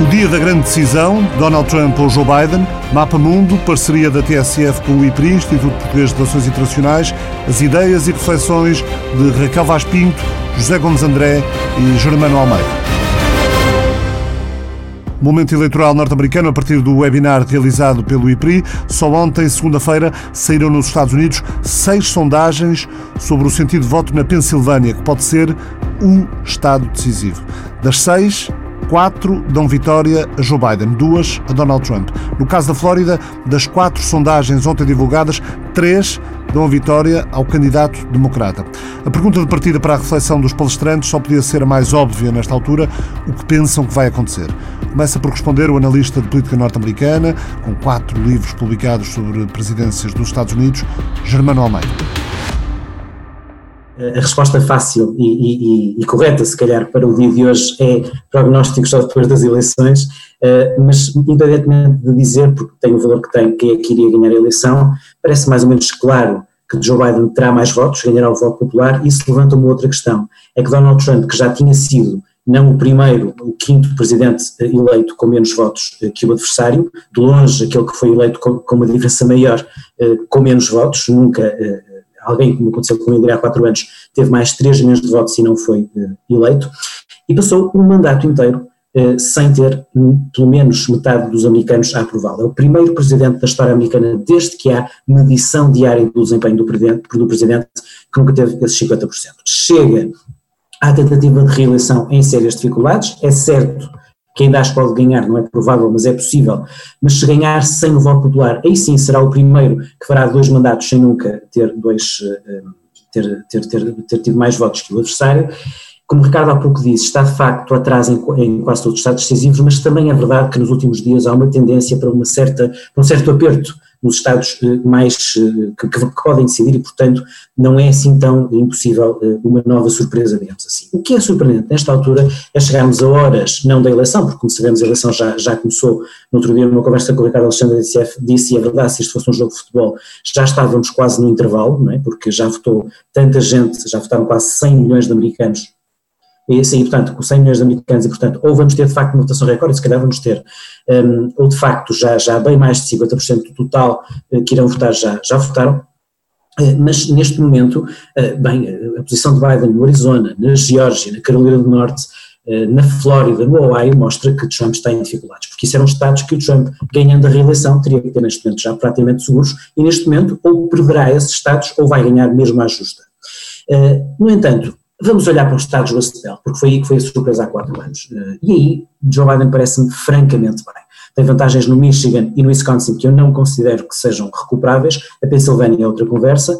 O dia da grande decisão, Donald Trump ou Joe Biden, Mapa Mundo, parceria da TSF com o IPRI, Instituto Português de Relações Internacionais, as ideias e reflexões de Raquel Vaz Pinto, José Gomes André e Germano Almeida. Momento eleitoral norte-americano a partir do webinar realizado pelo IPRI. Só ontem, segunda-feira, saíram nos Estados Unidos seis sondagens sobre o sentido de voto na Pensilvânia, que pode ser um estado decisivo. Das seis, quatro dão vitória a Joe Biden, duas a Donald Trump. No caso da Flórida, das quatro sondagens ontem divulgadas, três dão a vitória ao candidato democrata. A pergunta de partida para a reflexão dos palestrantes só podia ser a mais óbvia nesta altura: o que pensam que vai acontecer? Começa por responder o analista de política norte-americana, com quatro livros publicados sobre presidências dos Estados Unidos, Germano Almeida a resposta fácil e, e, e, correta, se calhar, para o dia de hoje é prognósticos só depois das eleições, uh, mas independentemente de dizer, porque tem o valor que tem, quem é que iria ganhar a eleição, parece mais ou menos claro que Joe Biden terá mais votos, ganhará o voto popular, isso levanta uma outra questão, é que Donald Trump, que já tinha sido não o primeiro, o quinto presidente eleito com menos votos eh, que o adversário, de longe aquele que foi eleito com, com uma diferença maior, eh, com menos votos, nunca alguém, como aconteceu com ele há quatro anos, teve mais 3 milhões de votos e não foi uh, eleito, e passou um mandato inteiro uh, sem ter um, pelo menos metade dos americanos a aprová-lo. É o primeiro presidente da história americana desde que há medição diária do desempenho do presidente, do presidente que nunca teve esses 50%. Chega à tentativa de reeleição em sérias dificuldades, é certo que ainda acho pode ganhar, não é provável, mas é possível, mas se ganhar sem o voto popular, aí sim será o primeiro que fará dois mandatos sem nunca ter dois, eh, ter, ter, ter, ter tido mais votos que o adversário. Como o Ricardo há pouco disse, está de facto atrás em, em quase todos os estados decisivos, mas também é verdade que nos últimos dias há uma tendência para, uma certa, um certo aperto nos estados eh, mais eh, que, que, podem decidir e, portanto, não é assim tão impossível eh, uma nova surpresa, digamos assim. O que é surpreendente nesta altura é chegarmos a horas, não da eleição, porque como sabemos a eleição já, já começou, no outro dia numa conversa com o Ricardo Alexandre disse, e é verdade, se isto fosse um jogo de futebol, já estávamos quase no intervalo, não é? porque já votou tanta gente, já votaram quase 100 milhões de americanos e sim, portanto, com 100 milhões de americanos, e portanto, ou vamos ter de facto uma votação recorde, se calhar vamos ter, um, ou de facto já, já bem mais de 50% do total uh, que irão votar já, já votaram, uh, mas neste momento, uh, bem, a posição de Biden no Arizona, na Geórgia, na Carolina do Norte, na Flórida, no Ohio, mostra que Trump está em dificuldades, porque isso eram estados que o Trump, ganhando a reeleição, teria que ter neste momento já praticamente seguros, e neste momento ou perderá esses estados ou vai ganhar mesmo à justa. No entanto, Vamos olhar para os Estados Rust Belt, porque foi aí que foi a surpresa há quatro anos. Eh, e aí, Joe Biden parece-me francamente bem. Tem vantagens no Michigan e no Wisconsin que eu não considero que sejam recuperáveis. A Pensilvânia é outra conversa.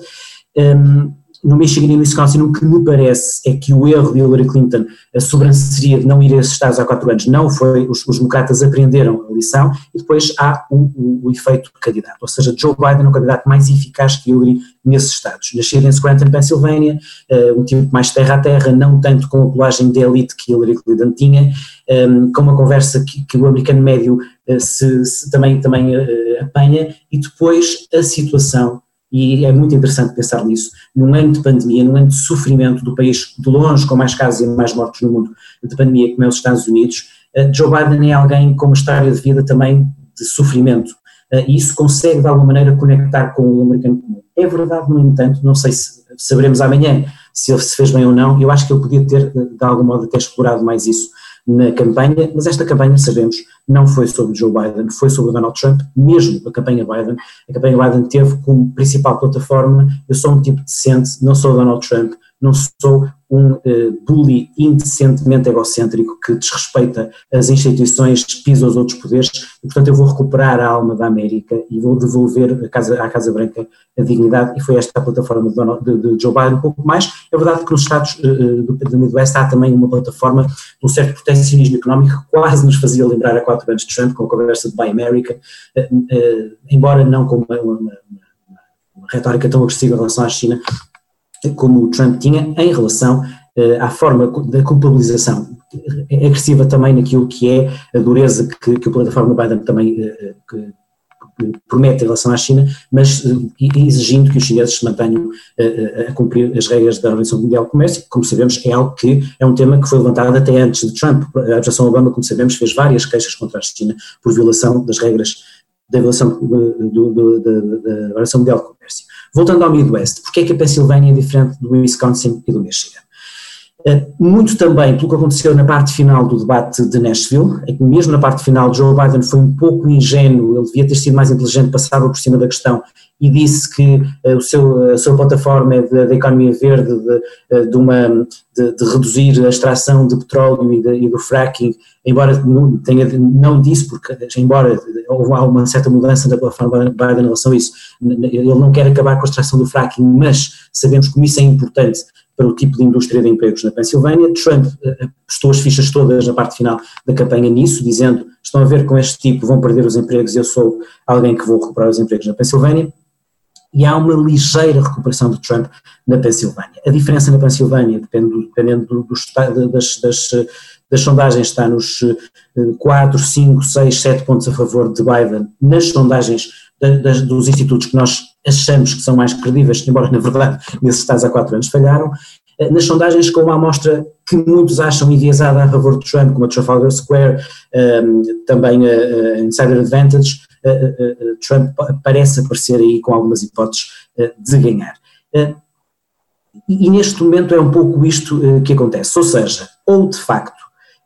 Um, no Michigan e no Wisconsin, o que me parece é que o erro de Hillary Clinton, a sobranceria de não ir a esses estados há quatro anos, não foi, os, os democratas aprenderam a lição e depois há o, o, o, efeito candidato, ou seja, Joe Biden é o candidato mais eficaz que Hillary nesses estados. Nascido em Scranton, Pensilvânia, uh, um tipo mais terra a terra, não tanto com a colagem de elite que Hillary Clinton tinha, um, ehm, com uma conversa que, que o americano médio uh, se, se, também, também uh, apanha, e depois a situação e é muito interessante pensar nisso, num ano de pandemia, num ano de sofrimento do país de longe com mais casos e mais mortos no mundo de pandemia como é os Estados Unidos, eh, Joe Biden é alguém com uma história de vida também de sofrimento eh, e isso consegue de alguma maneira conectar com o americano comum. É verdade, no entanto, não sei se saberemos amanhã se ele se fez bem ou não, eu acho que ele podia ter de algum modo até explorado mais isso na campanha, mas esta campanha, sabemos, não foi sobre Joe Biden, foi sobre Donald Trump, mesmo a campanha Biden. A campanha Biden teve como principal plataforma: eu sou um tipo decente, não sou Donald Trump, não sou um uh, bully indecentemente egocêntrico que desrespeita as instituições, pisa os outros poderes, e portanto eu vou recuperar a alma da América e vou devolver casa, à Casa Branca a dignidade, e foi esta a plataforma de, Donald, de, de Joe Biden, um pouco mais. É verdade que nos Estados uh, do, do Midwest há também uma plataforma de um certo proteccionismo económico que quase nos fazia lembrar a quatro anos de Trump, com a conversa de Buy America, uh, embora não com uma, uma, uma retórica tão agressiva em relação à China, como o Trump tinha em relação uh, à forma da culpabilização agressiva também naquilo que é a dureza que, que a plataforma Biden também uh, que, promete em relação à China, mas exigindo que os chineses se mantenham a cumprir as regras da Organização Mundial do Comércio, como sabemos é algo que é um tema que foi levantado até antes de Trump. A administração Obama, como sabemos, fez várias queixas contra a China por violação das regras da violação da Organização Mundial do Comércio. Voltando ao Midwest, porque é que a Pensilvânia é diferente do Wisconsin e do Michigan? Eh, muito também pelo que aconteceu na parte final do debate de Nashville, é que mesmo na parte final Joe Biden foi um pouco ingênuo, ele devia ter sido mais inteligente, passava por cima da questão e disse que uh, o seu, a sua plataforma é da economia verde, de, eh, de uma, de, de, reduzir a extração de petróleo e, de, e do fracking, embora não, tenha, não disse, porque embora houve uma certa mudança da plataforma Biden em relação a isso, ele não quer acabar com a extração do fracking, mas sabemos como isso é importante para o tipo de indústria de empregos na Pensilvânia. Trump eh, postou as fichas todas na parte final da campanha nisso, dizendo: estão a ver com este tipo, vão perder os empregos, eu sou alguém que vou recuperar os empregos na Pensilvânia. E há uma ligeira recuperação de Trump na Pensilvânia. A diferença na Pensilvânia, dependendo, dependendo do, do, das, das, das sondagens, está nos 4, 5, 6, 7 pontos a favor de Biden. Nas sondagens dos institutos que nós achamos que são mais credíveis, embora na verdade nesses estados há quatro anos falharam, eh, nas sondagens com uma amostra que muitos acham enviesada a favor de Trump, como a Trafalgar Square, ehm, também a, Insider Advantage, uh, uh, Trump parece aparecer aí com algumas hipóteses de ganhar. E, neste momento é um pouco isto que acontece, ou seja, ou de facto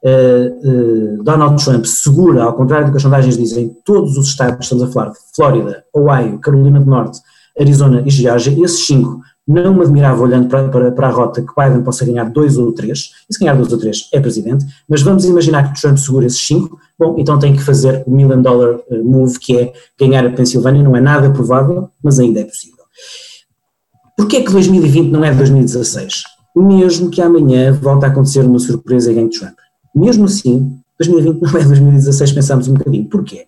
uh, Donald Trump segura, ao contrário do que as sondagens dizem, todos os estados, estamos a falar de Flórida, Ohio, Carolina do Norte, Arizona e Geórgia, esses cinco, não me admirava olhando para, para, para, a rota que Biden possa ganhar dois ou três, e se ganhar dois ou três é presidente, mas vamos imaginar que Trump segura esses cinco, bom, então tem que fazer o million dollar eh, move que é ganhar a Pensilvânia, não é nada provável, mas ainda é possível. Porquê é que 2020 não é 2016? Mesmo que amanhã volte a acontecer uma surpresa e ganhe Trump. Mesmo assim, 2020 não é 2016, pensámos um bocadinho. Porquê?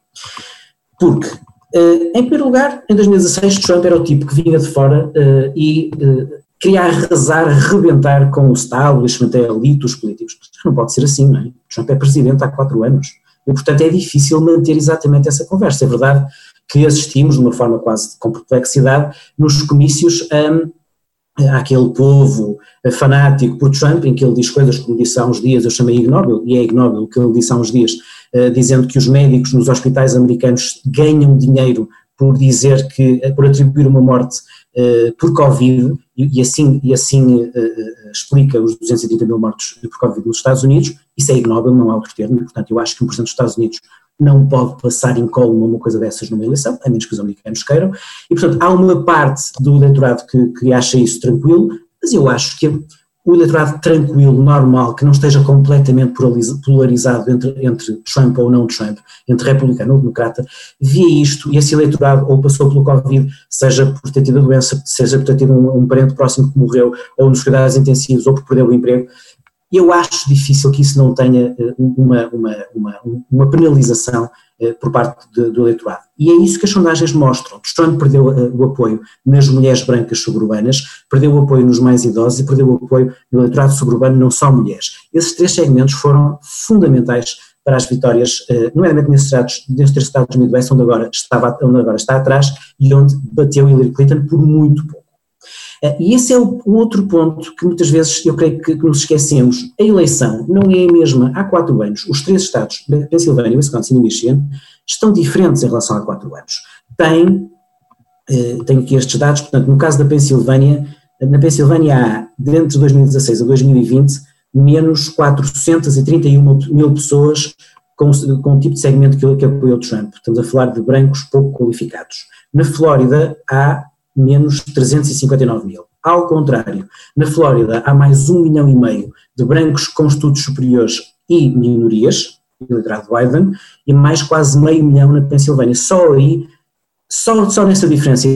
Porque, uh, em primeiro lugar, em 2016 Trump era o tipo que vinha de fora uh, e uh, queria arrasar, arrebentar com o establishment, a elite, os políticos. Não pode ser assim, não é? Trump é presidente há quatro anos e, portanto, é difícil manter exatamente essa conversa. É verdade que assistimos, de uma forma quase com perplexidade, nos comícios um, àquele povo fanático por Trump, em que ele diz coisas como disse há uns dias, eu chamei ignóbil, e é ignóbil o que ele disse há uns dias, uh, dizendo que os médicos nos hospitais americanos ganham dinheiro por dizer que, eh, por atribuir uma morte por Covid, e, assim, e assim explica os 230 mil mortos por Covid nos Estados Unidos, isso é ignóbil, não há outro termo, portanto eu acho que um Presidente dos Estados Unidos não pode passar incólume uma coisa dessas numa eleição, a menos que os americanos queiram, e portanto há uma parte do eleitorado que, que acha isso tranquilo, mas eu acho que o eleitorado tranquilo, normal, que não esteja completamente polarizado entre, entre Trump ou não Trump, entre republicano ou democrata, via isto e esse eleitorado ou passou pelo Covid, seja por ter tido a doença, seja por ter tido um, um parente próximo que morreu, ou nos cuidados intensivos, ou por perder o emprego, eu acho difícil que isso não tenha eh, uma, uma, uma, uma penalização eh, por parte de, do eleitorado. E é isso que as sondagens mostram. Trump perdeu eh, o apoio nas mulheres brancas suburbanas, perdeu o apoio nos mais idosos e perdeu o apoio no eleitorado suburbano, não só mulheres. Esses três segmentos foram fundamentais para as vitórias, nomeadamente nesses estados, nesses três estados do Midwest, onde agora, estava, onde agora está atrás e onde bateu Hillary Clinton por muito pouco. Eh, e esse é o, outro ponto que muitas vezes eu creio que, nos esquecemos. A eleição não é a mesma há quatro anos. Os três estados, Pensilvânia, Wisconsin e Michigan, estão diferentes em relação a quatro anos. Tem, eh, tenho aqui estes dados, portanto, no caso da Pensilvânia, na Pensilvânia há, de 2016 a 2020, menos 431 mil pessoas com, com o tipo de segmento que, que apoiou Trump. Estamos a falar de brancos pouco qualificados. Na Flórida há menos 359 mil. Ao contrário, na Flórida há mais um milhão e meio de brancos com estudos superiores e minorias, liderado Biden, e mais quase meio milhão na Pensilvânia. Só aí só, só nessa diferença,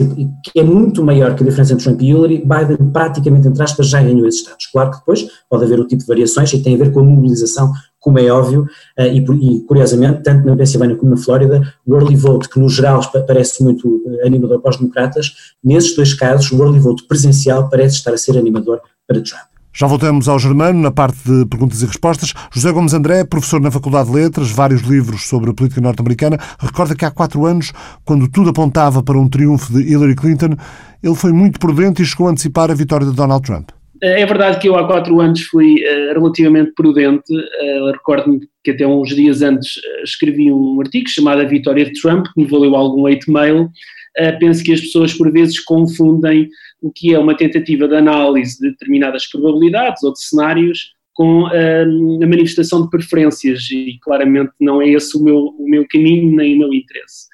que é muito maior que a diferença entre Trump e Hillary, Biden praticamente, entre aspas, já ganhou esses estados. Claro que depois pode haver o tipo de variações e tem a ver com a mobilização, como é óbvio, eh, e, curiosamente, tanto na Pensilvânia como na Flórida, o early vote, que no geral parece muito eh, animador para os democratas, nesses dois casos, o early vote presencial parece estar a ser animador para Trump. Já voltamos ao Germano, na parte de perguntas e respostas. José Gomes André, professor na Faculdade de Letras, vários livros sobre a política norte-americana, recorda que há quatro anos, quando tudo apontava para um triunfo de Hillary Clinton, ele foi muito prudente e chegou a antecipar a vitória de Donald Trump. É verdade que eu há quatro anos fui uh, relativamente prudente. Uh, Recordo-me que até uns dias antes uh, escrevi um artigo chamado A Vitória de Trump, que me valeu algum hate mail. penso que as pessoas por vezes confundem o que é uma tentativa de análise de determinadas probabilidades ou de cenários com a manifestação de preferências e claramente não é esse o meu, o meu caminho nem o meu interesse.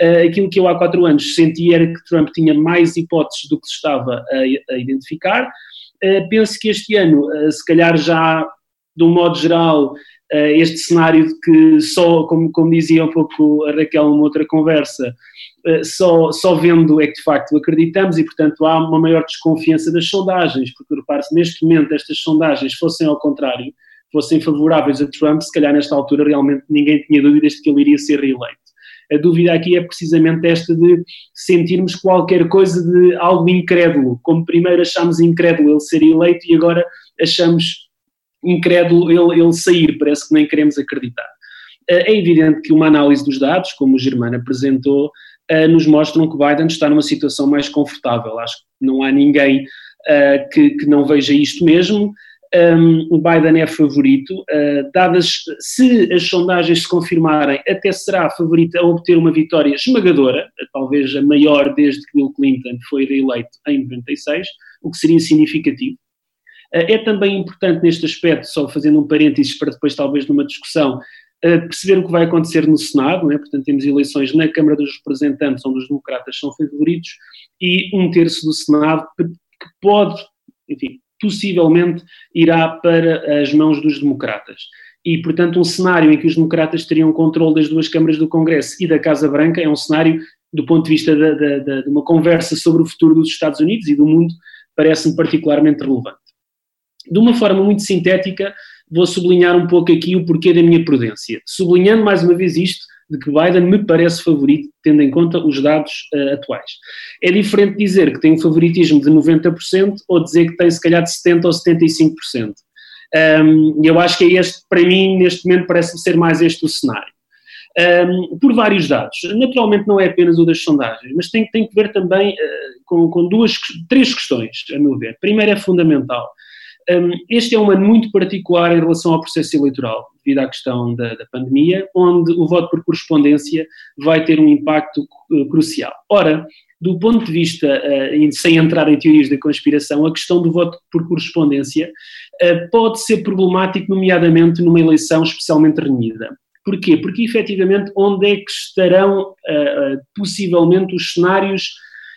Uh, aquilo que eu há quatro anos senti era que Trump tinha mais hipóteses do que se estava a, a identificar. Uh, penso que este ano, se calhar já de um modo geral, este cenário de que só, como, como dizia um pouco a Raquel numa outra conversa, eh, só, só vendo é que de facto acreditamos e, portanto, há uma maior desconfiança das sondagens, porque repare-se, neste momento estas sondagens fossem ao contrário, fossem favoráveis a Trump, se calhar nesta altura realmente ninguém tinha dúvidas de que ele iria ser reeleito. A dúvida aqui é precisamente esta de sentirmos qualquer coisa de algo incrédulo, como primeiro achámos incrédulo ele ser eleito e agora achamos incrédulo ele, ele sair, parece que nem queremos acreditar. Eh, é evidente que uma análise dos dados, como o Germano apresentou, uh, nos mostram que Biden está numa situação mais confortável. Acho que não há ninguém uh, que, que, não veja isto mesmo. Um, o Biden é favorito, uh, dadas, se as sondagens se confirmarem, até será favorito a obter uma vitória esmagadora, talvez a maior desde que Bill Clinton foi reeleito em 96, o que seria significativo. É também importante neste aspecto, só fazendo um parênteses para depois talvez numa discussão, perceber o que vai acontecer no Senado, é? portanto temos eleições na Câmara dos Representantes, onde os democratas são favoritos, e um terço do Senado que pode, enfim, possivelmente irá para as mãos dos democratas. E, portanto, um cenário em que os democratas teriam controle das duas câmaras do Congresso e da Casa Branca é um cenário, do ponto de vista de, de, de uma conversa sobre o futuro dos Estados Unidos e do mundo, parece-me particularmente relevante. De uma forma muito sintética, vou sublinhar um pouco aqui o porquê da minha prudência. Sublinhando mais uma vez isto, de que Biden me parece favorito, tendo em conta os dados uh, atuais. É diferente dizer que tem um favoritismo de 90% ou dizer que tem se calhar de 70% ou 75%. Um, eu acho que é este, para mim, neste momento, parece ser mais este o cenário. Um, por vários dados. Naturalmente não é apenas o das sondagens, mas tem, tem que ver também uh, com, com duas, três questões, a meu ver. Primeiro é fundamental. Um, este é um ano muito particular em relação ao processo eleitoral, devido à questão da, da pandemia, onde o voto por correspondência vai ter um impacto uh, crucial. Ora, do ponto de vista, uh, sem entrar em teorias da conspiração, a questão do voto por correspondência uh, pode ser problemático, nomeadamente numa eleição especialmente renhida. Porquê? Porque efetivamente onde é que estarão possivelmente os cenários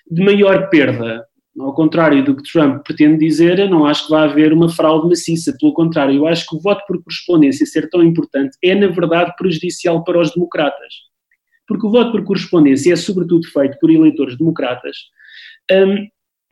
de maior perda? Ao contrário do que Trump pretende dizer, eu não acho que vai haver uma fraude maciça. Pelo contrário, eu acho que o voto por correspondência ser tão importante é, na verdade, prejudicial para os democratas. Porque o voto por correspondência é, sobretudo, feito por eleitores democratas um,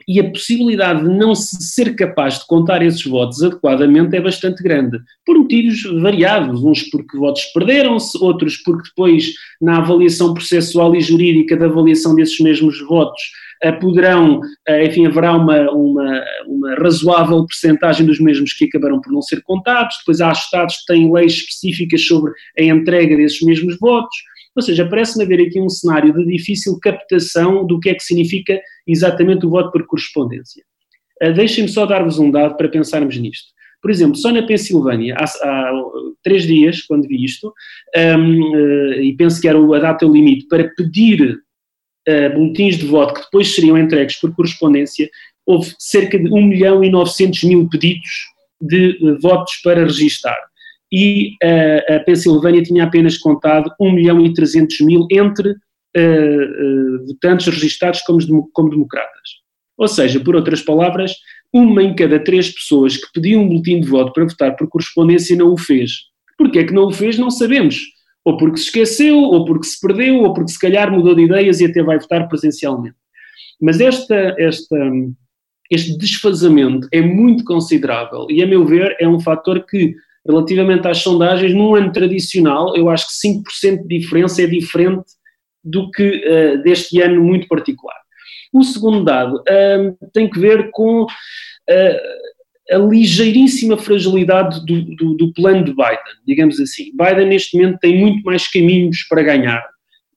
e a possibilidade de não se ser capaz de contar esses votos adequadamente é bastante grande, por motivos variados, uns porque votos perderam-se, outros porque depois, na avaliação processual e jurídica da avaliação desses mesmos votos, eh, poderão, eh, enfim, haverá uma, uma, uma razoável percentagem dos mesmos que acabaram por não ser contados, depois há estados que têm leis específicas sobre a entrega desses mesmos votos, ou seja, parece-me haver aqui um cenário de difícil captação do que é que significa exatamente o voto por correspondência. Uh, Deixem-me só dar-vos um dado para pensarmos nisto. Por exemplo, só na Pensilvânia, há, há três dias, quando vi isto, um, uh, e penso que era a data limite para pedir uh, boletins de voto que depois seriam entregues por correspondência, houve cerca de 1 milhão e 900 mil pedidos de votos para registar. E uh, a Pensilvânia tinha apenas contado 1 milhão e 300 mil entre uh, votantes registados como, como democratas. Ou seja, por outras palavras, uma em cada três pessoas que pediam um boletim de voto para votar por correspondência não o fez. Porquê é que não o fez, não sabemos ou porque se esqueceu, ou porque se perdeu, ou porque se calhar mudou de ideias e até vai votar presencialmente. Mas esta, esta, este desfazamento é muito considerável e, a meu ver, é um fator que, relativamente às sondagens, num ano tradicional, eu acho que 5% de diferença é diferente do que uh, deste ano muito particular. O segundo dado uh, tem que ver com uh, a ligeiríssima fragilidade do, do, do, plano de Biden, digamos assim. Biden, neste momento, tem muito mais caminhos para ganhar.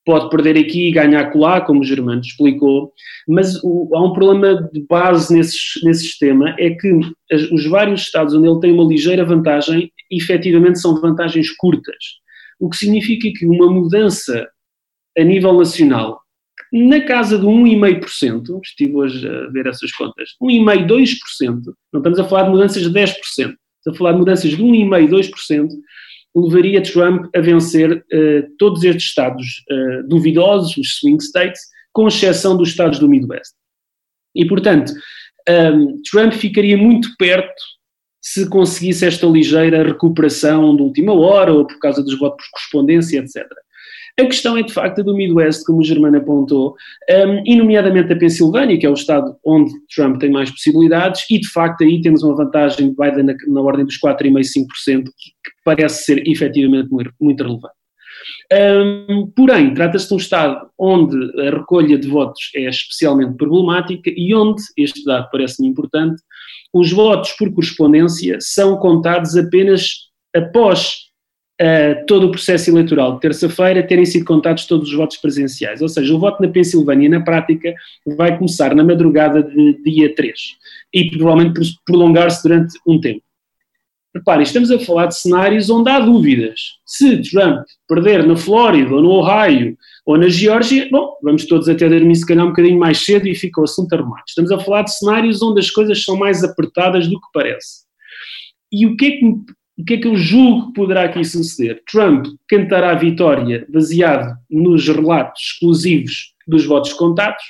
Pode perder aqui e ganhar lá, como o Germano explicou, mas o, há um problema de base nesse, nesse sistema, é que as, os vários estados onde ele tem uma ligeira vantagem, efetivamente são vantagens curtas. O que significa que uma mudança a nível nacional na casa de 1,5%, estive hoje a ver essas contas, 1,5%, 2%, não estamos a falar de mudanças de 10%, estamos a falar de mudanças de 1,5%, 2%, levaria Trump a vencer uh, todos estes estados uh, duvidosos, os swing states, com exceção dos estados do Midwest. E, portanto, um, ehm, Trump ficaria muito perto se conseguisse esta ligeira recuperação de última hora ou por causa dos votos por correspondência, etc. A questão é, de facto, do Midwest, como o Germano apontou, um, e nomeadamente a Pensilvânia, que é o estado onde Trump tem mais possibilidades, e de facto aí temos uma vantagem de Biden na, na ordem dos 4,5%, 5%, que, que parece ser efetivamente muito, relevante. Um, porém, trata-se de um Estado onde a recolha de votos é especialmente problemática e onde, este dado parece-me importante, os votos por correspondência são contados apenas após uh, todo o processo eleitoral de terça-feira terem sido contados todos os votos presenciais. Ou seja, o voto na Pensilvânia, na prática, vai começar na madrugada de dia 3 e provavelmente prolongar-se durante um tempo. Reparem, estamos a falar de cenários onde há dúvidas. Se Trump perder na Flórida, ou no Ohio, ou na Geórgia, bom, vamos todos até dormir se calhar um bocadinho mais cedo e fica o assunto arrumado. Estamos a falar de cenários onde as coisas são mais apertadas do que parece. E o que é que o que é que eu julgo que poderá aqui suceder? Trump cantará a vitória baseado nos relatos exclusivos dos votos contados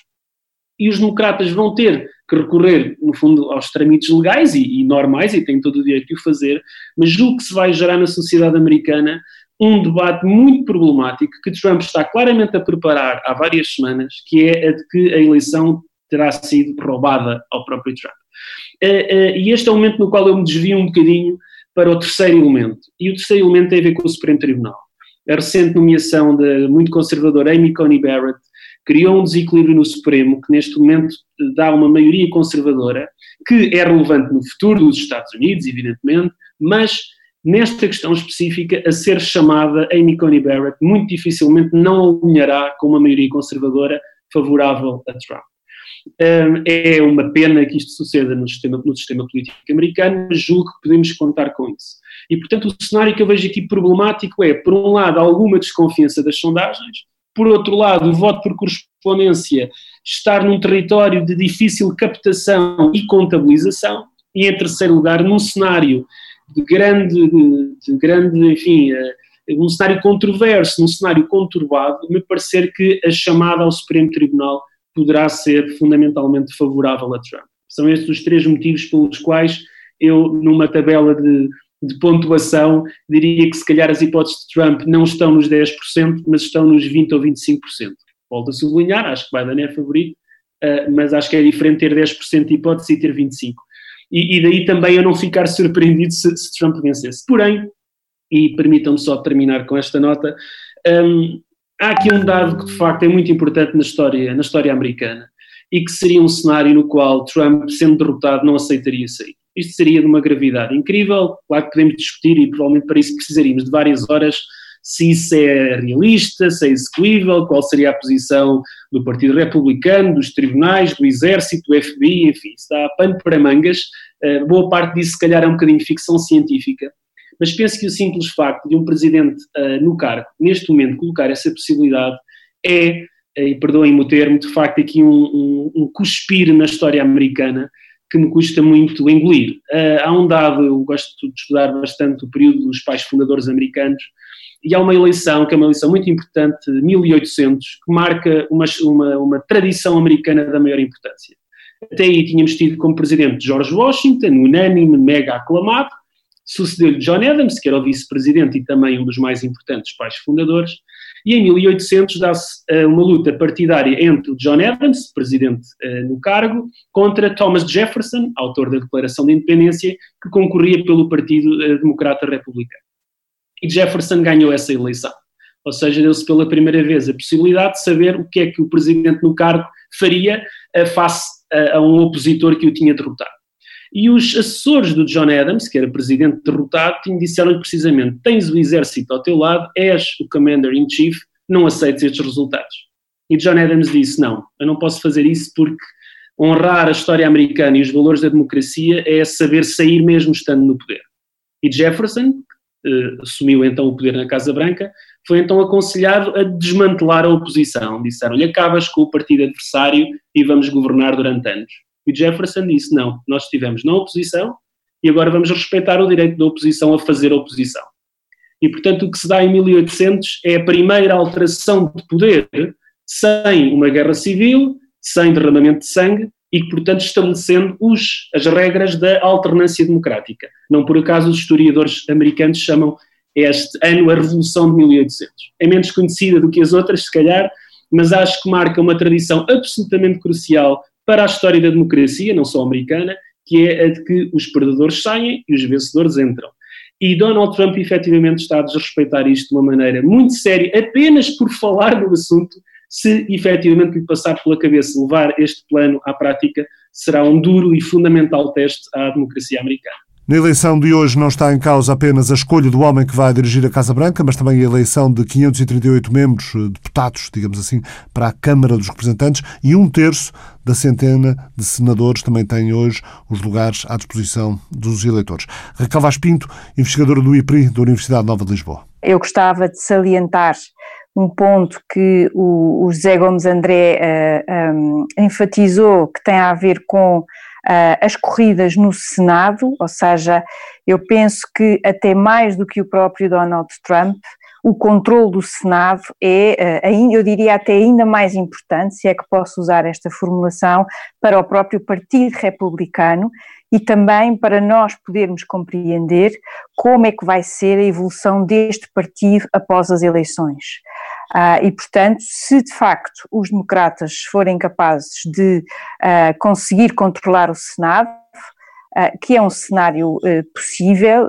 e os democratas vão ter que recorrer, no fundo, aos trâmites legais e, e, normais, e têm todo o direito de o fazer, mas julgo que se vai gerar na sociedade americana um debate muito problemático que Trump está claramente a preparar há várias semanas, que é a de que a eleição terá sido roubada ao próprio Trump. Uh, uh, e este é o momento no qual eu me desvio um bocadinho para o terceiro elemento. E o terceiro elemento tem a ver com o Supremo Tribunal. A recente nomeação da muito conservadora Amy Coney Barrett criou um desequilíbrio no Supremo que neste momento dá uma maioria conservadora, que é relevante no futuro dos Estados Unidos, evidentemente, mas nesta questão específica, a ser chamada Amy Coney Barrett muito dificilmente não alinhará com uma maioria conservadora favorável a Trump. É uma pena que isto suceda no sistema, no sistema político americano, mas julgo que podemos contar com isso. E, portanto, o cenário que eu vejo aqui problemático é, por um lado, alguma desconfiança das sondagens, por outro lado, o voto por correspondência estar num território de difícil captação e contabilização, e, em terceiro lugar, num cenário de grande, de, de grande enfim, eh, um cenário controverso, num cenário conturbado, me parecer que a chamada ao Supremo Tribunal poderá ser fundamentalmente favorável a Trump. São estes os três motivos pelos quais eu, numa tabela de, de pontuação, diria que se calhar as hipóteses de Trump não estão nos 10%, mas estão nos 20% ou 25%. Volto a sublinhar, acho que Biden é favorito, uh, mas acho que é diferente ter 10% de hipótese e ter 25%. E, e, daí também eu não ficar surpreendido se, se Trump vencesse. Porém, e permitam-me só terminar com esta nota, um, há aqui um dado que de facto é muito importante na história, na história americana e que seria um cenário no qual Trump, sendo derrotado, não aceitaria sair. Isto seria de uma gravidade incrível, claro que podemos discutir e provavelmente para isso precisaríamos de várias horas se isso é realista, se é execuível, qual seria a posição do Partido Republicano, dos tribunais, do Exército, do FBI, enfim, se dá pano para mangas. Uh, boa parte disso, se calhar, é um bocadinho ficção científica, mas penso que o simples facto de um presidente uh, no cargo, neste momento, colocar essa possibilidade é, eh, e perdoem-me o termo, de facto aqui um, um, um, cuspir na história americana que me custa muito engolir. Uh, há um dado, eu gosto de estudar bastante o período dos pais fundadores americanos, e há uma eleição, que é uma eleição muito importante, de 1800, que marca uma, uma, uma tradição americana da maior importância. Até aí tínhamos tido como presidente George Washington, unânime, mega aclamado, Sucedeu-lhe John Adams, que era o vice-presidente e também um dos mais importantes pais fundadores, e em 1800 dá-se uh, uma luta partidária entre John Adams, presidente uh, no cargo, contra Thomas Jefferson, autor da Declaração de Independência, que concorria pelo Partido uh, Democrata Republicano. E Jefferson ganhou essa eleição. Ou seja, deu-se pela primeira vez a possibilidade de saber o que é que o presidente no cargo faria face a um opositor que o tinha derrotado. E os assessores do John Adams, que era presidente derrotado, disseram-lhe precisamente: tens o exército ao teu lado, és o commander-in-chief, não aceites estes resultados. E John Adams disse: não, eu não posso fazer isso porque honrar a história americana e os valores da democracia é saber sair mesmo estando no poder. E Jefferson, que eh, assumiu então o poder na Casa Branca, foi então aconselhado a desmantelar a oposição. Disseram-lhe: acabas com o partido adversário e vamos governar durante anos. E Jefferson disse: não, nós estivemos na oposição e agora vamos respeitar o direito da oposição a fazer oposição. E, portanto, o que se dá em 1800 é a primeira alteração de poder sem uma guerra civil, sem derramamento de sangue e, portanto, estabelecendo os, as regras da alternância democrática. Não por acaso os historiadores americanos chamam este ano a Revolução de 1800. É menos conhecida do que as outras, se calhar, mas acho que marca uma tradição absolutamente crucial para a história da democracia, não só americana, que é a de que os perdedores saem e os vencedores entram. E Donald Trump efetivamente está a desrespeitar isto de uma maneira muito séria, apenas por falar no assunto, se efetivamente lhe passar pela cabeça levar este plano à prática, será um duro e fundamental teste à democracia americana. Na eleição de hoje não está em causa apenas a escolha do homem que vai dirigir a Casa Branca, mas também a eleição de 538 membros, eh, deputados, digamos assim, para a Câmara dos Representantes e um terço da centena de senadores também têm hoje os lugares à disposição dos eleitores. Raquel Vaz Pinto, investigadora do IPRI da Universidade Nova de Lisboa. Eu gostava de salientar um ponto que o, José Gomes André uh, eh, um, enfatizou que tem a ver com as corridas no Senado, ou seja, eu penso que até mais do que o próprio Donald Trump, o controle do Senado é, uh, eu diria até ainda mais importante, se é que posso usar esta formulação, para o próprio Partido Republicano e também para nós podermos compreender como é que vai ser a evolução deste partido após as eleições. Uh, e, portanto, se de facto os democratas forem capazes de uh, conseguir controlar o Senado, uh, que é um cenário possível,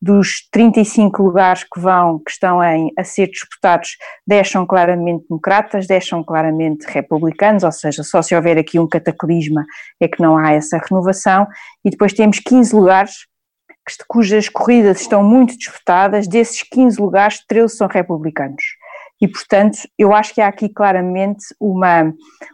dos 35 lugares que vão, que estão em, a ser disputados, deixam claramente democratas, deixam claramente republicanos, ou seja, só se houver aqui um cataclisma é que não há essa renovação, e depois temos 15 lugares cujas corridas estão muito disputadas, desses 15 lugares, 13 são republicanos e, portanto, eu acho que há aqui claramente uma,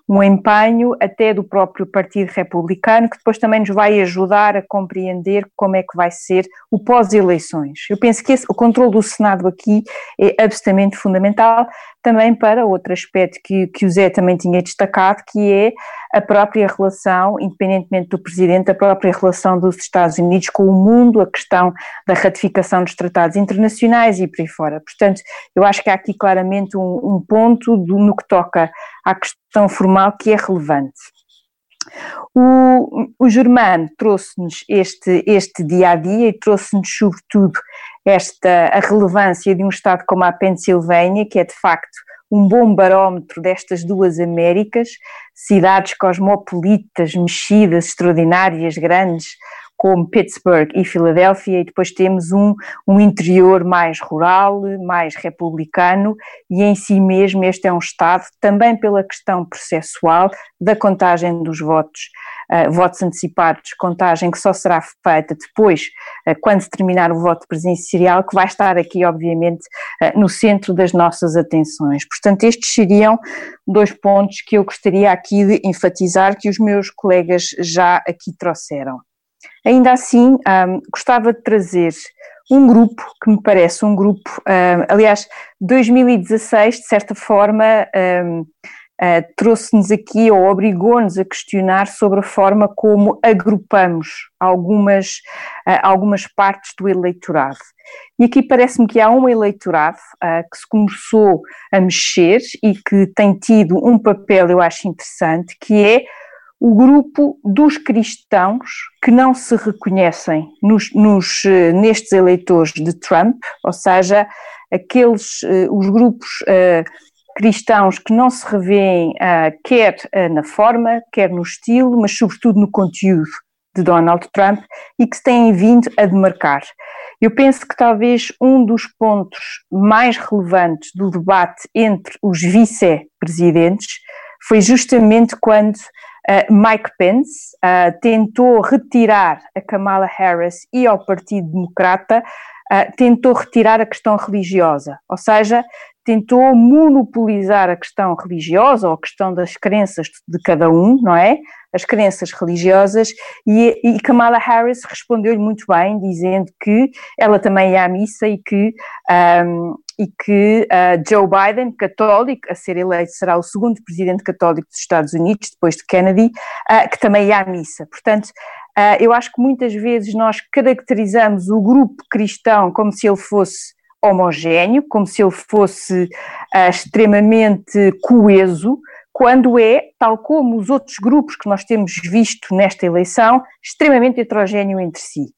um empenho até do próprio Partido Republicano, que depois também nos vai ajudar a compreender como é que vai ser o pós-eleições. Eu penso que esse, o controle do Senado aqui é absolutamente fundamental, também para outro aspecto que, que o Zé também tinha destacado, que é a própria relação, independentemente do Presidente, a própria relação dos Estados Unidos com o mundo, a questão da ratificação dos tratados internacionais e por aí fora. Portanto, eu acho que há aqui claramente um, um ponto do, no que toca à questão formal que é relevante. O, o Germano trouxe-nos este, este dia a dia e trouxe-nos, sobretudo, esta a relevância de um Estado como a Pensilvânia, que é de facto um bom barómetro destas duas Américas, cidades cosmopolitas, mexidas, extraordinárias, grandes, como Pittsburgh e Filadélfia, e depois temos um, um interior mais rural, mais republicano, e em si mesmo este é um Estado, também pela questão processual da contagem dos votos, uh, votos antecipados, contagem que só será feita depois, uh, quando terminar o voto presencial, que vai estar aqui, obviamente, uh, no centro das nossas atenções. Portanto, estes seriam dois pontos que eu gostaria aqui de enfatizar, que os meus colegas já aqui trouxeram. Ainda assim, um, gostava de trazer um grupo que me parece um grupo, um, aliás, 2016, de certa forma, um, uh, trouxe-nos aqui ou obrigou-nos a questionar sobre a forma como agrupamos algumas, uh, algumas partes do eleitorado. E aqui parece-me que há um eleitorado uh, que se começou a mexer e que tem tido um papel, eu acho interessante, que é o grupo dos cristãos que não se reconhecem nos, nos, eh, nestes eleitores de Trump, ou seja, aqueles, eh, os grupos uh, cristãos que não se revêem quer na forma, quer no estilo, mas sobretudo no conteúdo de Donald Trump e que se têm vindo a demarcar. Eu penso que talvez um dos pontos mais relevantes do debate entre os vice-presidentes foi justamente quando Uh, Mike Pence uh, tentou retirar a Kamala Harris e ao Partido Democrata, uh, tentou retirar a questão religiosa, ou seja, tentou monopolizar a questão religiosa ou a questão das crenças de cada um, não é? As crenças religiosas, e, e Kamala Harris respondeu-lhe muito bem, dizendo que ela também ia à missa e que, um, e que uh, Joe Biden, católico, a ser eleito, será o segundo presidente católico dos Estados Unidos, depois de Kennedy, uh, que também ia à missa. Portanto, uh, eu acho que muitas vezes nós caracterizamos o grupo cristão como se ele fosse homogéneo, como se ele fosse uh, extremamente coeso, quando é, tal como os outros grupos que nós temos visto nesta eleição, extremamente heterogéneo entre si.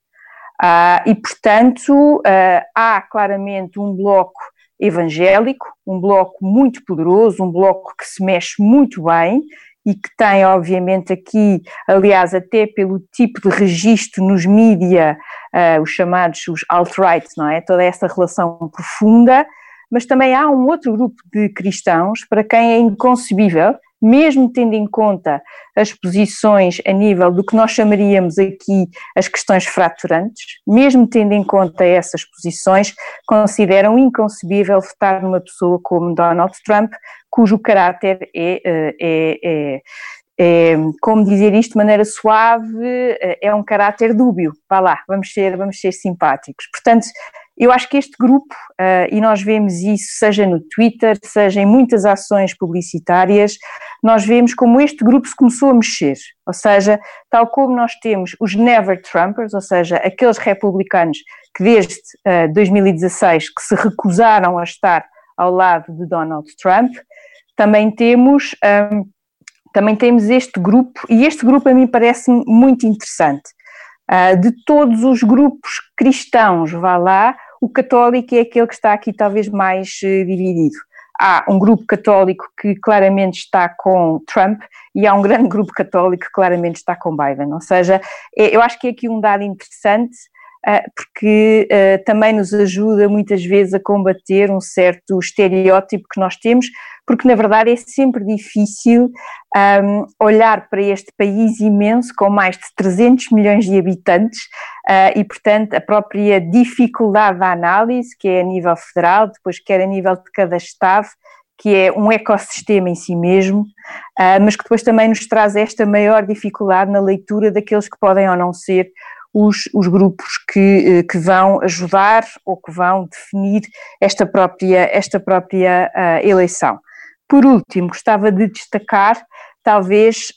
Uh, e, portanto, uh, há claramente um bloco evangélico, um bloco muito poderoso, um bloco que se mexe muito bem e que tem, obviamente, aqui, aliás, até pelo tipo de registro nos mídia, uh, os chamados os alt-right, não é? Toda essa relação profunda, mas também há um outro grupo de cristãos para quem é inconcebível, mesmo tendo em conta as posições a nível do que nós chamaríamos aqui as questões fraturantes, mesmo tendo em conta essas posições, consideram inconcebível votar numa pessoa como Donald Trump, cujo caráter é, é, é, é, como dizer isto de maneira suave, é um caráter dúbio. Vá lá, vamos ser, vamos ser simpáticos. Portanto, eu acho que este grupo, uh, e nós vemos isso seja no Twitter, seja em muitas ações publicitárias, nós vemos como este grupo se começou a mexer. Ou seja, tal como nós temos os Never Trumpers, ou seja, aqueles republicanos que desde uh, 2016 que se recusaram a estar ao lado de Donald Trump, também temos, um, também temos este grupo, e este grupo a mim parece muito interessante. Uh, de todos os grupos cristãos, vá lá, o católico é aquele que está aqui talvez mais uh, dividido. Há um grupo católico que claramente está com Trump e há um grande grupo católico que claramente está com Biden. Ou seja, é, eu acho que é aqui um dado interessante porque uh, também nos ajuda muitas vezes a combater um certo estereótipo que nós temos, porque na verdade é sempre difícil olhar para este país imenso com mais de 300 milhões de habitantes uh, e, portanto, a própria dificuldade da análise, que é a nível federal, depois quer a nível de cada Estado, que é um ecossistema em si mesmo, mas que depois também nos traz esta maior dificuldade na leitura daqueles que podem ou não ser os, os grupos que, eh, que vão ajudar ou que vão definir esta própria, esta própria uh, eleição. Por último, gostava de destacar talvez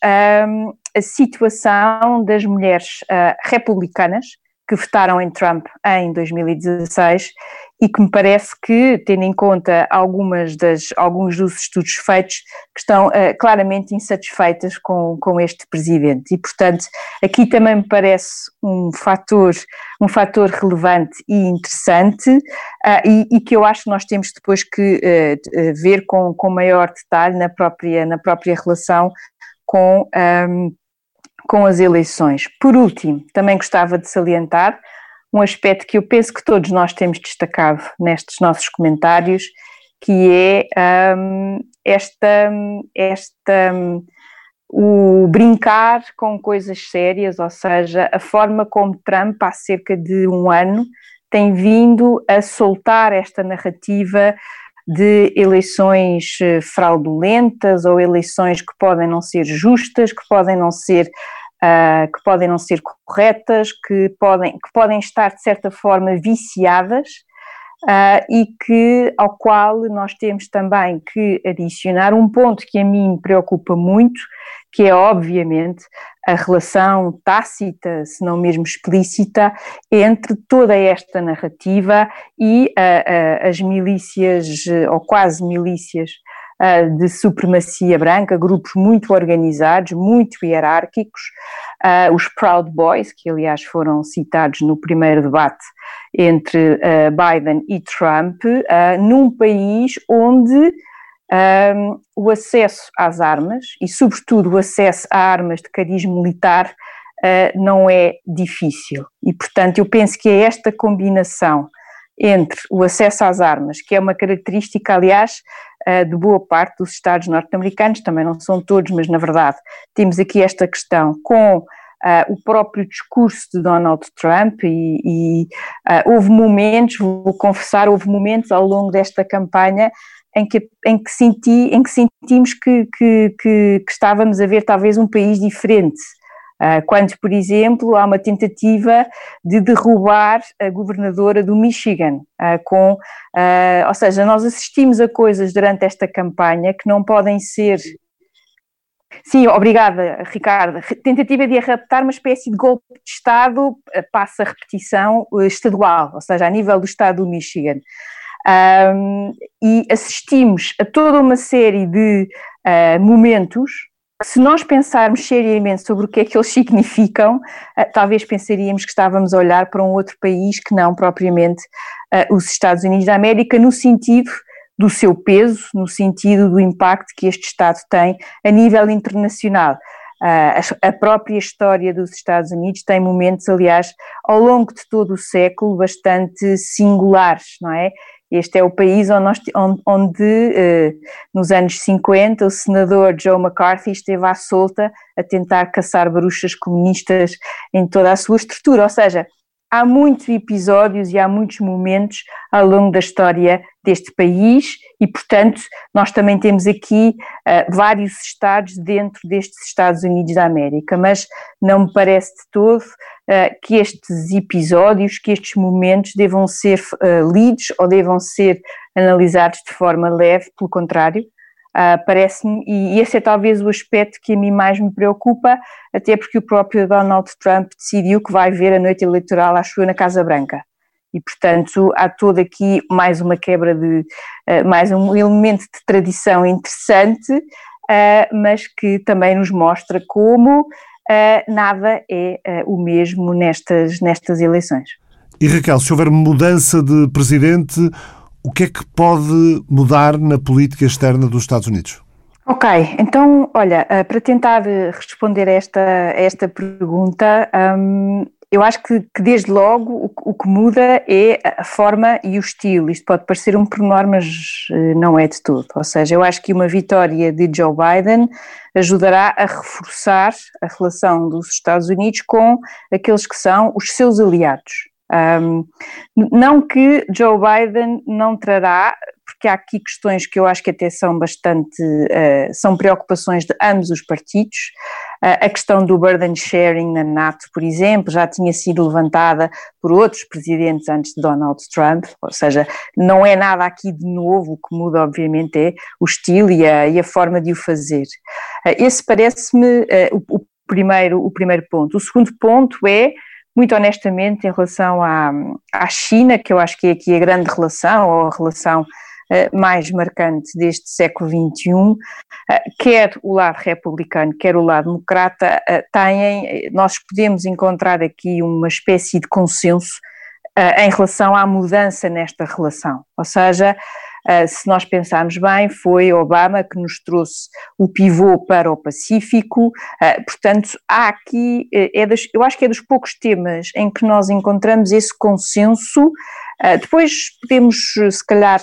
um, a situação das mulheres uh, republicanas que votaram em Trump em 2016 e que me parece que, tendo em conta algumas das, alguns dos estudos feitos, que estão uh, claramente insatisfeitas com, com este presidente. E, portanto, aqui também me parece um fator, um fator relevante e interessante uh, e, e, que eu acho que nós temos depois que uh, ver com, com maior detalhe na própria, na própria relação com. Um, com as eleições. Por último, também gostava de salientar um aspecto que eu penso que todos nós temos destacado nestes nossos comentários, que é um, esta, esta um, o brincar com coisas sérias, ou seja, a forma como Trump há cerca de um ano tem vindo a soltar esta narrativa de eleições eh, fraudulentas ou eleições que podem não ser justas, que podem não ser uh, que podem não ser corretas, que podem, que podem estar de certa forma viciadas uh, e que ao qual nós temos também que adicionar um ponto que a mim me preocupa muito, que é obviamente a relação tácita, se não mesmo explícita, entre toda esta narrativa e uh, as milícias, ou quase milícias, uh, de supremacia branca, grupos muito organizados, muito hierárquicos, uh, os Proud Boys, que aliás foram citados no primeiro debate entre uh, Biden e Trump, num país onde um, o acesso às armas e, sobretudo, o acesso a armas de cariz militar uh, não é difícil. E, portanto, eu penso que é esta combinação entre o acesso às armas, que é uma característica, aliás, de boa parte dos Estados norte-americanos, também não são todos, mas na verdade temos aqui esta questão com Uh, o próprio discurso de Donald Trump e, e uh, houve momentos, vou confessar, houve momentos ao longo desta campanha em que, em que, senti, em que sentimos que, que, que estávamos a ver talvez um país diferente. Uh, quando, por exemplo, há uma tentativa de derrubar a governadora do Michigan, com, ou seja, nós assistimos a coisas durante esta campanha que não podem ser Sim, obrigada, Ricardo. Tentativa de arraptar uma espécie de golpe de Estado, passa a repetição estadual, ou seja, a nível do Estado do Michigan. Um, e assistimos a toda uma série de uh, momentos se nós pensarmos seriamente sobre o que é que eles significam, uh, talvez pensaríamos que estávamos a olhar para um outro país que não propriamente uh, os Estados Unidos da América, no sentido do seu peso, no sentido do impacto que este Estado tem a nível internacional. a própria história dos Estados Unidos tem momentos, aliás, ao longo de todo o século, bastante singulares, não é? Este é o país onde, nós, onde, eh, nos anos 50, o senador Joe McCarthy esteve à solta a tentar caçar bruxas comunistas em toda a sua estrutura. Ou seja, há muitos episódios e há muitos momentos ao longo da história deste país e, portanto, nós também temos aqui uh, vários estados dentro destes Estados Unidos da América, mas não me parece de todo que estes episódios, que estes momentos devam ser uh, lidos ou devam ser analisados de forma leve, pelo contrário, Uh, Parece-me, e esse é talvez o aspecto que a mim mais me preocupa, até porque o próprio Donald Trump decidiu que vai ver a noite eleitoral, acho eu, na Casa Branca. E, portanto, há todo aqui mais uma quebra de, uh, mais um elemento de tradição interessante, uh, mas que também nos mostra como nada é o mesmo nestas, nestas eleições. E Raquel, se houver mudança de presidente, o que é que pode mudar na política externa dos Estados Unidos? Ok, então, olha, eh, para tentar responder a esta, a esta pergunta, um, eu acho que, que, desde logo o, o, que muda é a forma e o estilo. Isto pode parecer um pormenor, mas eh, não é de todo. Ou seja, eu acho que uma vitória de Joe Biden ajudará a reforçar a relação dos Estados Unidos com aqueles que são os seus aliados. Um, não que Joe Biden não trará, porque há aqui questões que eu acho que até são bastante, uh, são preocupações de ambos os partidos. Uh, a questão do burden sharing na NATO, por exemplo, já tinha sido levantada por outros presidentes antes de Donald Trump, ou seja, não é nada aqui de novo, o que muda obviamente é o estilo e a, e a forma de o fazer. Uh, esse parece-me o, o, primeiro, o primeiro ponto. O segundo ponto é muito honestamente, em relação à, à China, que eu acho que é aqui a grande relação, ou a relação uh, mais marcante deste século XXI, eh, quer o lado republicano, quer o lado democrata, uh, têm, nós podemos encontrar aqui uma espécie de consenso em relação à mudança nesta relação. Ou seja, se nós pensarmos bem, foi Obama que nos trouxe o pivô para o Pacífico, portanto, há aqui, é das, eu acho que é dos poucos temas em que nós encontramos esse consenso. Depois podemos, se calhar,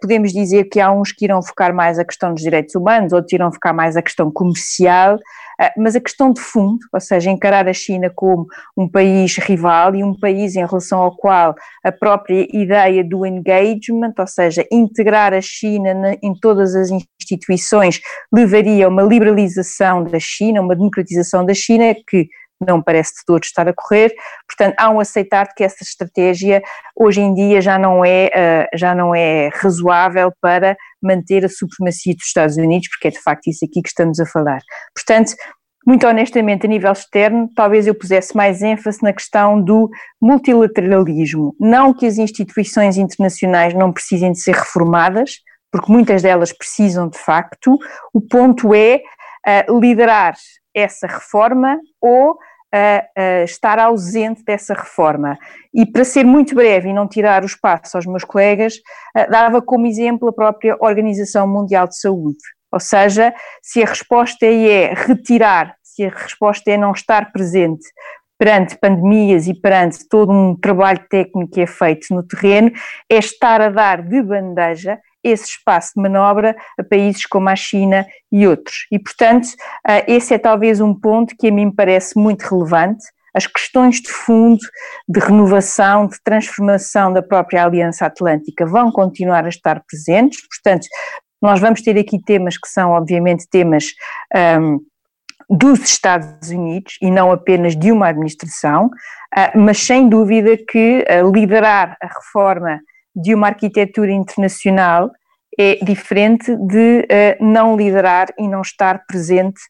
podemos dizer que há uns que irão focar mais a questão dos direitos humanos, outros irão focar mais a questão comercial, ah, mas a questão de fundo, ou seja, encarar a China como um país rival e um país em relação ao qual a própria ideia do engagement, ou seja, integrar a China em todas as instituições, levaria a uma liberalização da China, uma democratização da China que não parece de todo estar a correr, portanto há um aceitar de que essa estratégia hoje em dia já não é, uh, já não é razoável para manter a supremacia dos Estados Unidos, porque é de facto isso aqui que estamos a falar. Portanto, muito honestamente, a nível externo, talvez eu pusesse mais ênfase na questão do multilateralismo. Não que as instituições internacionais não precisem de ser reformadas, porque muitas delas precisam de facto, o ponto é uh, liderar essa reforma ou a, a estar ausente dessa reforma. E para ser muito breve e não tirar o espaço aos meus colegas, dava como exemplo a própria Organização Mundial de Saúde. Ou seja, se a resposta é retirar, se a resposta é não estar presente perante pandemias e perante todo um trabalho técnico que é feito no terreno, é estar a dar de bandeja esse espaço de manobra a países como a China e outros. E, portanto, esse é talvez um ponto que a mim parece muito relevante. As questões de fundo, de renovação, de transformação da própria Aliança Atlântica vão continuar a estar presentes, portanto, nós vamos ter aqui temas que são, obviamente, temas um, dos Estados Unidos e não apenas de uma administração, uh, mas sem dúvida que uh, liderar a reforma de uma arquitetura internacional é diferente de uh, não liderar e não estar presente,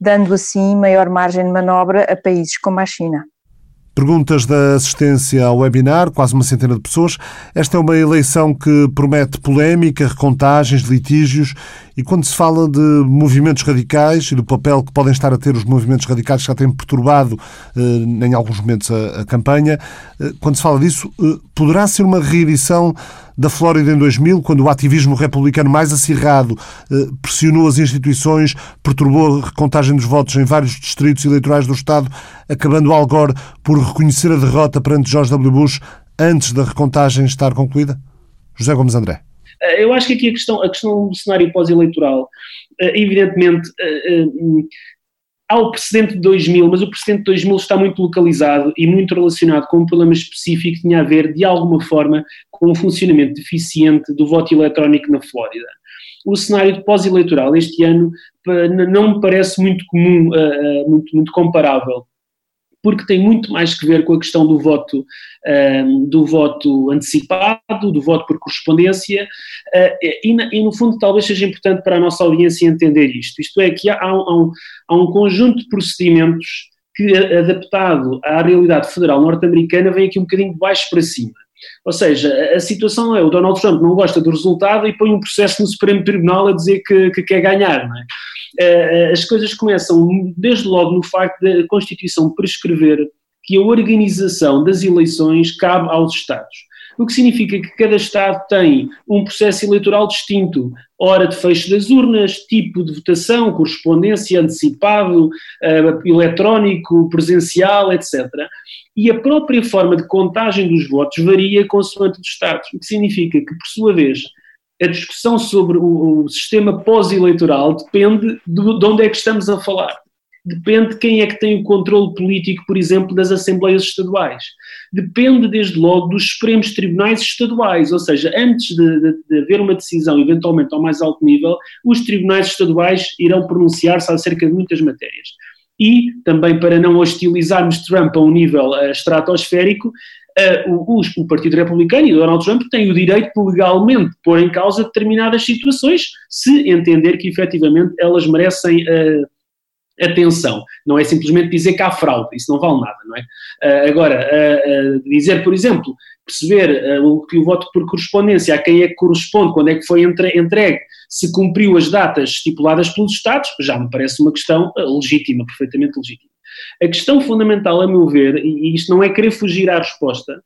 dando assim maior margem de manobra a países como a China. Perguntas da assistência ao webinar, quase uma centena de pessoas. Esta é uma eleição que promete polémica, recontagens, litígios e quando se fala de movimentos radicais e do papel que podem estar a ter os movimentos radicais que já têm perturbado eh, em alguns momentos a, a campanha, eh, quando se fala disso, eh, poderá ser uma reedição da Flórida em 2000, quando o ativismo republicano mais acirrado pressionou as instituições, perturbou a recontagem dos votos em vários distritos eleitorais do Estado, acabando Al Gore por reconhecer a derrota perante George W. Bush antes da recontagem estar concluída? José Gomes André. Eh, eu acho que aqui a questão, a questão do cenário pós-eleitoral, eh, evidentemente, há o precedente de 2000, mas o precedente de 2000 está muito localizado e muito relacionado com um problema específico que tinha a ver, de alguma forma, com o funcionamento deficiente do voto eletrónico na Flórida. O cenário pós-eleitoral este ano não me parece muito comum, muito, muito comparável porque tem muito mais que ver com a questão do voto, um, do voto antecipado, do voto por correspondência, uh, e, e, no fundo talvez seja importante para a nossa audiência entender isto. Isto é que há, há, um, há um conjunto de procedimentos que, adaptado à realidade federal norte-americana, vem aqui um bocadinho de baixo para cima. Ou seja, a situação é o Donald Trump não gosta do resultado e põe um processo no Supremo Tribunal a dizer que, que quer ganhar, é? Eh, eh, as coisas começam desde logo no facto da Constituição prescrever que a organização das eleições cabe aos Estados. O que significa que cada Estado tem um processo eleitoral distinto, hora de fecho das urnas, tipo de votação, correspondência, antecipado, uh, eletrónico, presencial, etc. E a própria forma de contagem dos votos varia consoante os Estados, o que significa que, por sua vez, a discussão sobre o, o sistema pós-eleitoral depende de, de onde é que estamos a falar. Depende de quem é que tem o controle político, por exemplo, das Assembleias Estaduais. Depende, desde logo, dos Supremos Tribunais Estaduais, ou seja, antes de, de, de haver uma decisão, eventualmente ao mais alto nível, os Tribunais Estaduais irão pronunciar-se acerca de muitas matérias. E, também para não hostilizarmos Trump a um nível uh, estratosférico, uh, o, o, Partido Republicano e Donald Trump têm o direito de legalmente pôr em causa determinadas situações, se entender que efetivamente elas merecem uh, atenção. Não é simplesmente dizer que há fraude, isso não vale nada, não é? Uh, agora, dizer, por exemplo, perceber que o voto por correspondência, a quem é que corresponde, quando é que foi entre, entregue, se cumpriu as datas estipuladas pelos Estados, já me parece uma questão legítima, perfeitamente legítima. A questão fundamental, a meu ver, e isto não é querer fugir à resposta,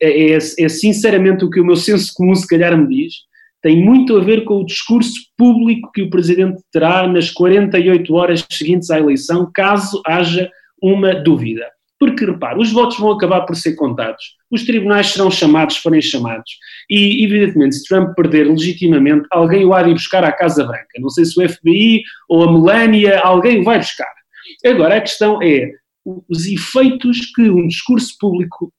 é, é, é sinceramente o que o meu senso comum se calhar me diz, tem muito a ver com o discurso público que o Presidente terá nas 48 horas seguintes à eleição, caso haja uma dúvida. Porque, repare, os votos vão acabar por ser contados, os tribunais serão chamados, forem chamados, e, evidentemente, se Trump perder legitimamente, alguém o há de ir buscar à Casa Branca. Não sei se o FBI ou a Melania, alguém o vai buscar. Agora, a questão é os efeitos que um discurso público,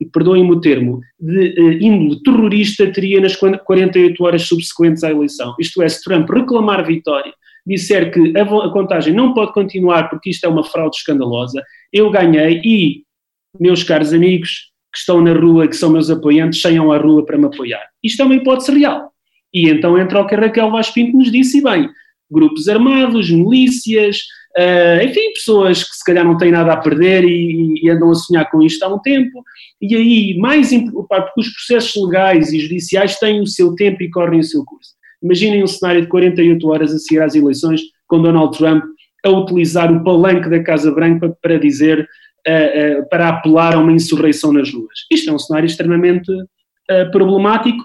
e perdoem-me o termo, de uh, índole terrorista teria nas 48 horas subsequentes à eleição. Isto é, se Trump reclamar vitória, disser que a, a contagem não pode continuar porque isto é uma fraude escandalosa, eu ganhei e, meus caros amigos que estão na rua, que são meus apoiantes, saiam à rua para me apoiar. Isto é uma hipótese real. E então entra o que a Raquel Vaz Pinto nos disse, e bem, grupos armados, milícias, Uh, enfim, pessoas que se calhar não têm nada a perder e, e, andam a sonhar com isto há um tempo, e aí, mais porque os processos legais e judiciais têm o seu tempo e correm o seu curso. Imaginem um cenário de 48 horas a seguir às eleições, com Donald Trump a utilizar o palanque da Casa Branca para dizer, uh, uh, para apelar a uma insurreição nas ruas. Isto é um cenário extremamente problemático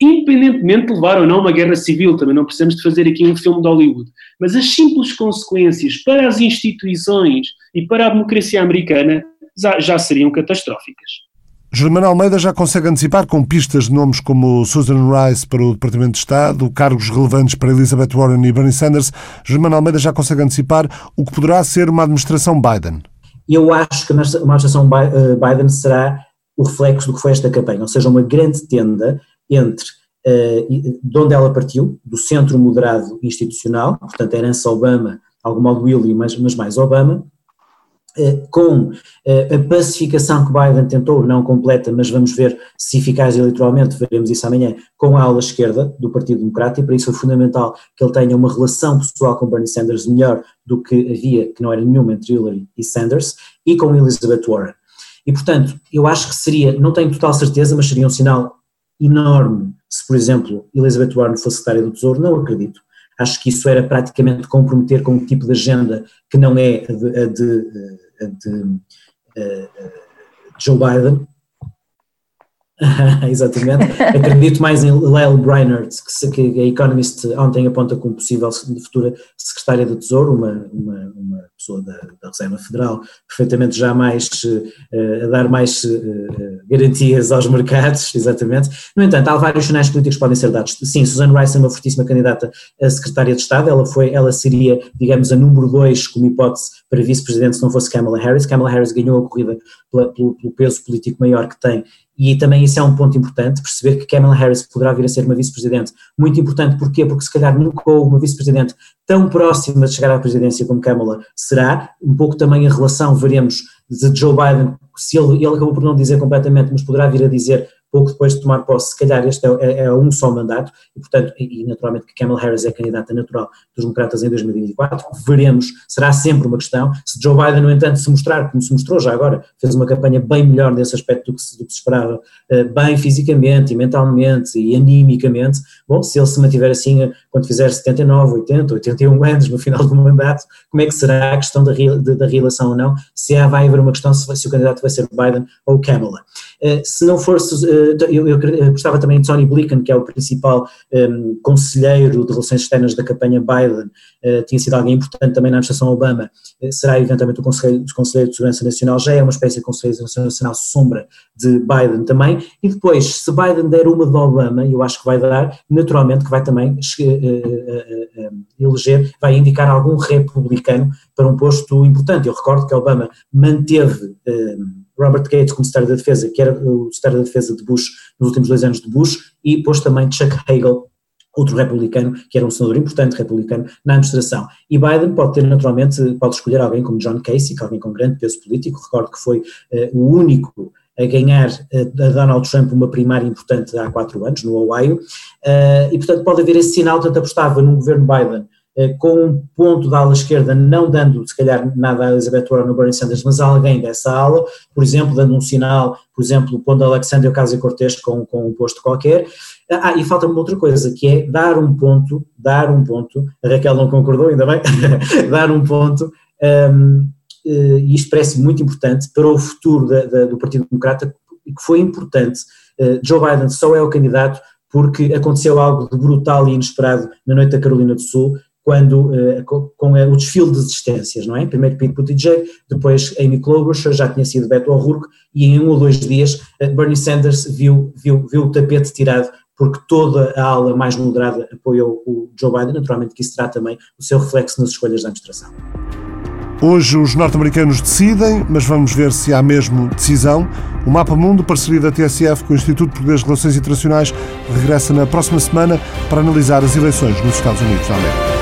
independentemente de levar ou não uma guerra civil, também não precisamos de fazer aqui um filme de Hollywood, mas as simples consequências para as instituições e para a democracia americana já, já seriam catastróficas. Germano Almeida já consegue antecipar com pistas de nomes como Susan Rice para o Departamento de Estado, cargos relevantes para Elizabeth Warren e Bernie Sanders. Germano Almeida já consegue antecipar o que poderá ser uma administração Biden. Eu acho que uma administração eh, Biden será o reflexo do que foi esta campanha, ou seja, uma grande tenda entre uh, de onde ela partiu, do centro moderado institucional, portanto, a herança Obama, algum modo Willie, mas, mas mais Obama, eh, com eh, a pacificação que Biden tentou, não completa, mas vamos ver se eficaz eleitoralmente, veremos isso amanhã, com a ala esquerda do Partido Democrata, e para isso foi fundamental que ele tenha uma relação pessoal com Bernie Sanders melhor do que havia, que não era nenhuma entre Hillary e Sanders, e com Elizabeth Warren. E portanto, eu acho que seria, não tenho total certeza, mas seria um sinal enorme. Se, por exemplo, Elizabeth Warren fosse secretária do Tesouro, não acredito, Acho que isso era praticamente comprometer com um tipo de agenda que não é a de, a de, a de, a de Joe Biden, Exatamente. Acredito mais em Lyle Brainerd, que, que a Economist ontem aponta como possível futura secretária do Tesouro, uma, uma, uma pessoa da, da, Reserva Federal, perfeitamente já mais uh, a dar mais uh, garantias aos mercados, exatamente. No entanto, há vários sinais políticos que podem ser dados. Sim, Susan Rice é uma fortíssima candidata a secretária de Estado, ela, foi, ela seria, digamos, a número dois como hipótese para vice-presidente se não fosse Kamala Harris. Kamala Harris ganhou a corrida pela, pelo, pelo peso político maior que tem e também isso é um ponto importante, perceber que Kamala Harris poderá vir a ser uma vice-presidente muito importante, porquê? Porque se calhar nunca houve uma vice-presidente tão próxima de chegar à presidência como Kamala será, um pouco também a relação, veremos, de Joe Biden, se ele, ele acabou por não dizer completamente, mas poderá vir a dizer pouco depois de tomar posse, se calhar este é, é, é um só mandato, e portanto, e, e, naturalmente que Kamala Harris é candidata natural dos democratas em 2024, veremos, será sempre uma questão, se Joe Biden, no entanto, se mostrar, como se mostrou já agora, fez uma campanha bem melhor nesse aspecto do que se, do que se esperava, uh, bem fisicamente e mentalmente e animicamente, bom, se ele se mantiver assim eh, quando fizer 79, 80, 81 anos no final do mandato, como é que será a questão da, da reeleição ou não, se vai haver uma questão se, se o candidato vai ser Biden ou Kamala. Uh, se não for, eu, eu, gostava também de Tony Blinken, que é o principal um, conselheiro de relações externas da campanha Biden, uh, tinha sido alguém importante também na administração Obama, uh, será eventualmente o conselheiro, o conselheiro de Segurança Nacional, já é uma espécie de conselheiro de Segurança Nacional sombra de Biden também, e depois, se Biden der uma de Obama, eu acho que vai dar, naturalmente que vai também eleger, vai indicar algum republicano para um posto importante. Eu recordo que Obama manteve Robert Gates como secretário da Defesa, que era o secretário da Defesa de Bush nos últimos dois anos de Bush, e pôs também Chuck Hagel, outro republicano, que era um senador importante republicano na administração. E Biden pode ter naturalmente, pode escolher alguém como John Casey, que é alguém com grande peso político, recordo que foi uh, o único a ganhar uh, a Donald Trump uma primária importante há quatro anos, no Ohio, uh, e portanto pode haver esse sinal, portanto apostava no governo Biden eh, com um ponto da ala esquerda, não dando se calhar nada a Elizabeth Warren ou Bernie Sanders, mas alguém dessa ala, por exemplo, dando um sinal, por exemplo, pondo Alexandre Ocasio-Cortez com, com um posto qualquer. Ah, e falta-me outra coisa, que é dar um ponto, dar um ponto, a Raquel não concordou, ainda bem, dar um ponto, um, eh, e isto parece muito importante para o futuro da, da, do Partido Democrata, que foi importante. Uh, Joe Biden só é o candidato porque aconteceu algo de brutal e inesperado na noite da Carolina do Sul, quando, uh, com, uh, o desfile de existências, não é? Primeiro Pete Buttigieg, depois Amy Klobuchar, já tinha sido Beto O'Rourke, e em um ou dois dias uh, Bernie Sanders viu, viu, viu o tapete tirado porque toda a ala mais moderada apoiou o Joe Biden, naturalmente que isso terá também o seu reflexo nas escolhas da administração. Hoje os norte-americanos decidem, mas vamos ver se há mesmo decisão. O Mapa Mundo, parceria da TSF com o Instituto Português de Relações Internacionais, regressa na próxima semana para analisar as eleições nos Estados Unidos da América.